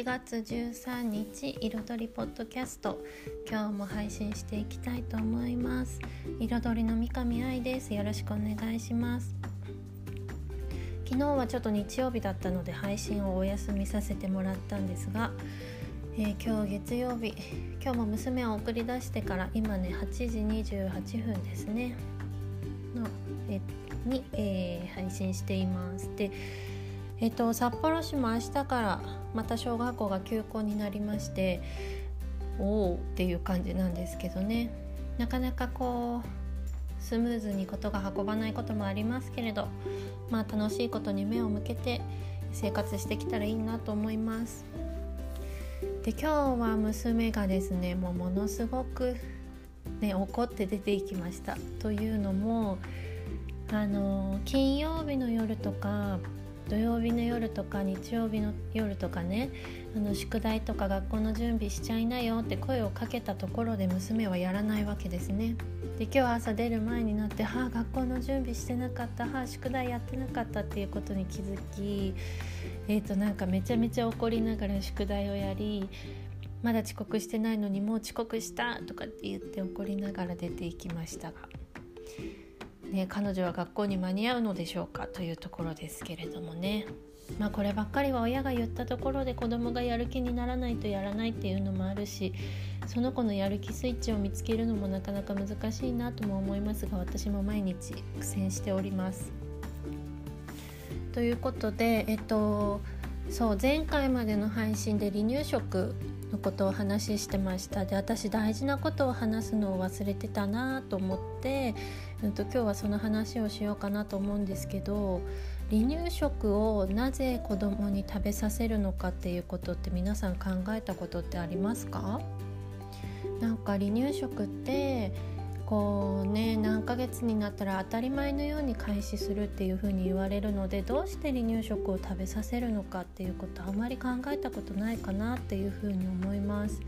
11月13日彩りポッドキャスト。今日も配信していきたいと思います。彩りの三上愛です。よろしくお願いします。昨日はちょっと日曜日だったので配信をお休みさせてもらったんですが、えー、今日月曜日今日も娘を送り出してから今ね8時28分ですね。のえに、えー、配信しています。でえっと、札幌市も明日からまた小学校が休校になりましておおっていう感じなんですけどね。なかなかこうスムーズにことが運ばないこともありますけれどまあ楽しいことに目を向けて生活してきたらいいなと思います。で今日は娘がですねもうものすごくね怒って出ていきました。というのもあの金曜日の夜とか土曜日の夜とか日曜日の夜とかねあの宿題とか学校の準備しちゃいなよって声をかけたところで娘はやらないわけですね。で今日朝出る前になって「はあ学校の準備してなかったはあ宿題やってなかった」っていうことに気づきえーとなんかめちゃめちゃ怒りながら宿題をやりまだ遅刻してないのにもう遅刻したとかって言って怒りながら出ていきましたがね、彼女は学校に間に合うのでしょうかというところですけれどもねまあこればっかりは親が言ったところで子供がやる気にならないとやらないっていうのもあるしその子のやる気スイッチを見つけるのもなかなか難しいなとも思いますが私も毎日苦戦しております。ということでえっとそう前回までの配信で離乳食のことをお話ししてましたで私大事なことを話すのを忘れてたなと思って、うんと、今日はその話をしようかなと思うんですけど離乳食をなぜ子供に食べさせるのかっていうことって皆さん考えたことってありますか？なんか離乳食ってこうね何ヶ月になったら当たり前のように開始するっていうふうに言われるのでどうして離乳食を食べさせるのかっていうことあまり考えたことないかなっていうふうに思います。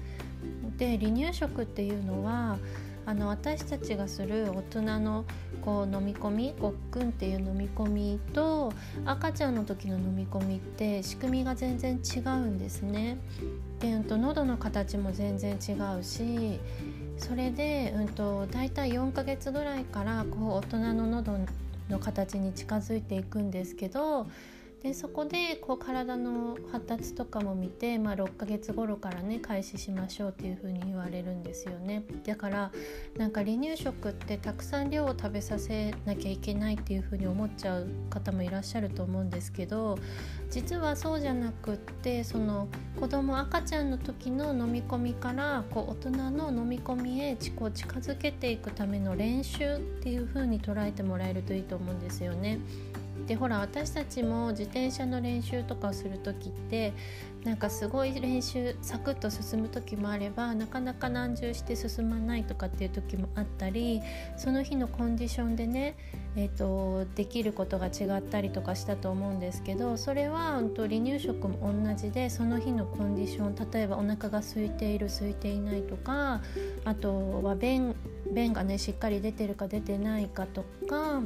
で離乳食っていうのはあの私たちがする大人のこう飲み込みごっくんっていう飲み込みと赤ちゃんの時の飲み込みって仕組みが全然違うんですね。で、うんと、喉の形も全然違うしそれで、うんと、大体4ヶ月ぐらいからこう大人の喉の形に近づいていくんですけどでそこでこう体の発達とかも見て、まあ、6ヶ月頃からね開始しましょうっていう風に言われるんですよねだからなんか離乳食ってたくさん量を食べさせなきゃいけないっていう風に思っちゃう方もいらっしゃると思うんですけど実はそうじゃなくってその子供赤ちゃんの時の飲み込みからこう大人の飲み込みへこう近づけていくための練習っていう風に捉えてもらえるといいと思うんですよね。でほら私たちも自転車の練習とかをする時ってなんかすごい練習サクッと進む時もあればなかなか難渋して進まないとかっていう時もあったりその日のコンディションでね、えーと、できることが違ったりとかしたと思うんですけどそれは、うん、と離乳食も同じでその日のコンディション例えばお腹が空いている空いていないとかあとは便便がねしっかり出てるか出てないかとか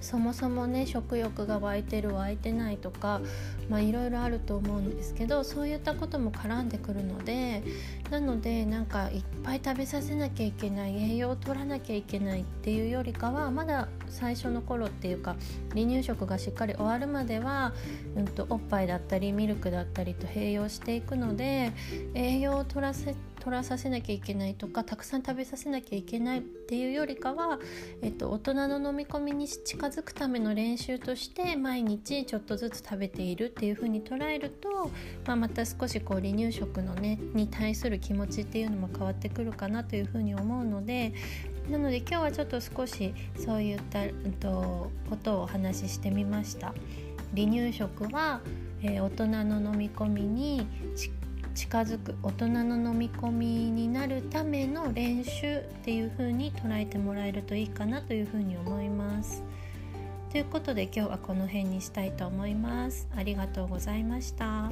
そもそもね食欲が湧いてる湧いてないとかまあいろいろあると思うんですけどそういったことも絡んでくるのでなのでなんかいっぱい食べさせなきゃいけない栄養を取らなきゃいけないっていうよりかはまだ最初の頃っていうか離乳食がしっかり終わるまでは、うんと、おっぱいだったりミルクだったりと併用していくので栄養を取らせて取らさせなきゃいけないとかたくさん食べさせなきゃいけないっていうよりかは、えっと、大人の飲み込みに近づくための練習として毎日ちょっとずつ食べているっていう風に捉えると、まあ、また少しこう離乳食のねに対する気持ちっていうのも変わってくるかなという風に思うのでなので今日はちょっと少しそういった、うんと、ことをお話ししてみました。離乳食は、えー、大人の飲み込みに近づく大人の飲み込みになるための練習っていう風に捉えてもらえるといいかなという風に思います。ということで今日はこの辺にしたいと思います。ありがとうございました。